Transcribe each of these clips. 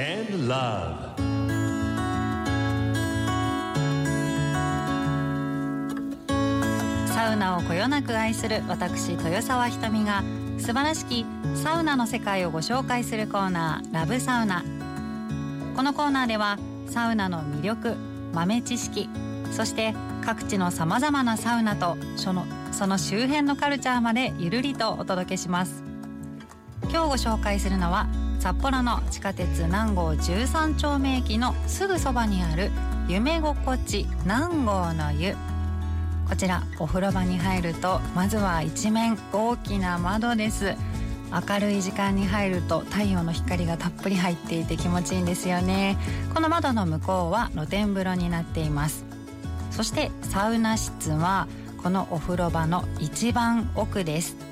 and Love. サウナをこよなく愛する私豊沢ひとみが素晴らしきサウナの世界をご紹介するコーナーラブサウナ。このコーナーではサウナの魅力豆知識そして各地のさまざまなサウナとそのその周辺のカルチャーまでゆるりとお届けします。今日ご紹介するのは札幌の地下鉄南郷13丁目駅のすぐそばにある夢心地南郷の湯。こちらお風呂場に入るとまずは一面大きな窓です。明るい時間に入ると太陽の光がたっぷり入っていて気持ちいいんですよね。この窓の向こうは露天風呂になっています。そしてサウナ室はこのお風呂場の一番奥です。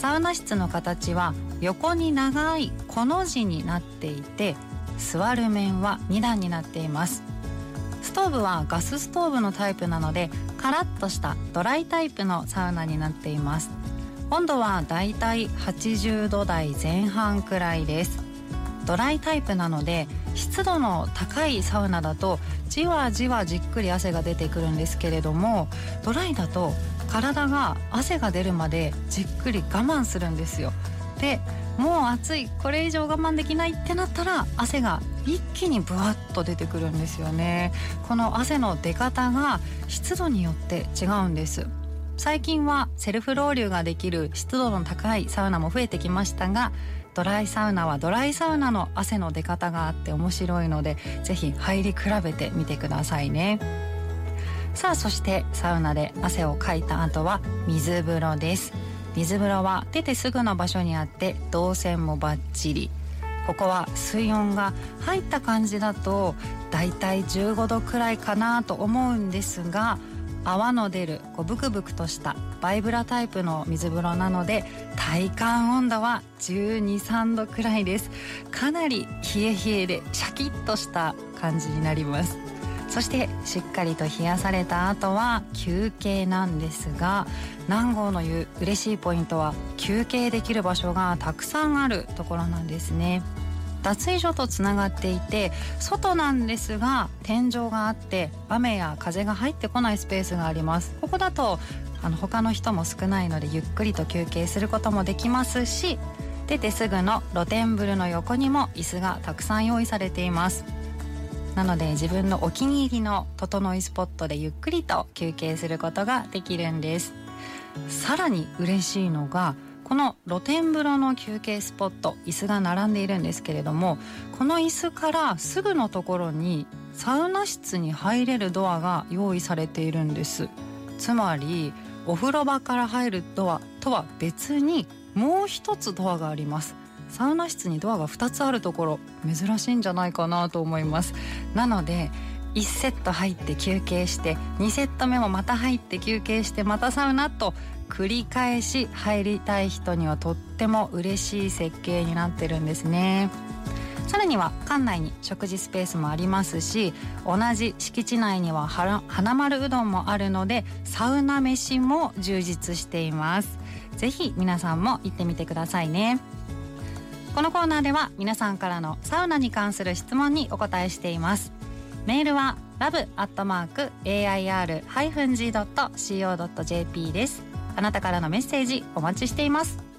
サウナ室の形は横に長いこの字になっていて座る面は2段になっています。ストーブはガスストーブのタイプなのでカラッとしたドライタイプのサウナになっています。温度はだいたい80度台前半くらいです。ドライタイプなので湿度の高いサウナだとじわじわじっくり汗が出てくるんですけれどもドライだと体が汗が出るまでじっくり我慢するんですよ。でもう暑いこれ以上我慢できないってなったら汗が一気にブワッと出てくるんですよね。この汗の出方が湿度によって違うんです。最近はセルフロウリュができる湿度の高いサウナも増えてきましたがドライサウナはドライサウナの汗の出方があって面白いのでぜひ入り比べてみてくださいね。さあそしてサウナで汗をかいた後は水風呂です。水風呂は出てすぐの場所にあって動線もバッチリ。ここは水温が入った感じだとだいたい15度くらいかなと思うんですが泡の出るこうブクブクとしたバイブラタイプの水風呂なので体感温度は123度くらいです。かなり冷え冷えでシャキッとした感じになります。そしてしっかりと冷やされた後は休憩なんですが南郷の湯嬉しいポイントは休憩できる場所がたくさんあるところなんですね。脱衣所とつながっていて外なんですが天井があって雨や風が入ってこないスペースがあります。ここだとあの他の人も少ないのでゆっくりと休憩することもできますし出てすぐの露天風呂の横にも椅子がたくさん用意されています。なので自分のお気に入りの整いスポットでゆっくりと休憩することができるんです。さらに嬉しいのがこの露天風呂の休憩スポット椅子が並んでいるんですけれどもこの椅子からすぐのところにサウナ室に入れるドアが用意されているんです。つまりお風呂場から入るドアとは別にもう一つドアがあります。サウナ室にドアが2つあるところ珍しいんじゃないかなと思います。なので1セット入って休憩して2セット目もまた入って休憩してまたサウナと繰り返し入りたい人にはとっても嬉しい設計になってるんですね。さらには館内に食事スペースもありますし同じ敷地内には花丸うどんもあるのでサウナ飯も充実しています。ぜひ皆さんも行ってみてくださいね。このコーナーでは皆さんからのサウナに関する質問にお答えしています。メールは love.air-g.co.jp です。あなたからのメッセージお待ちしています。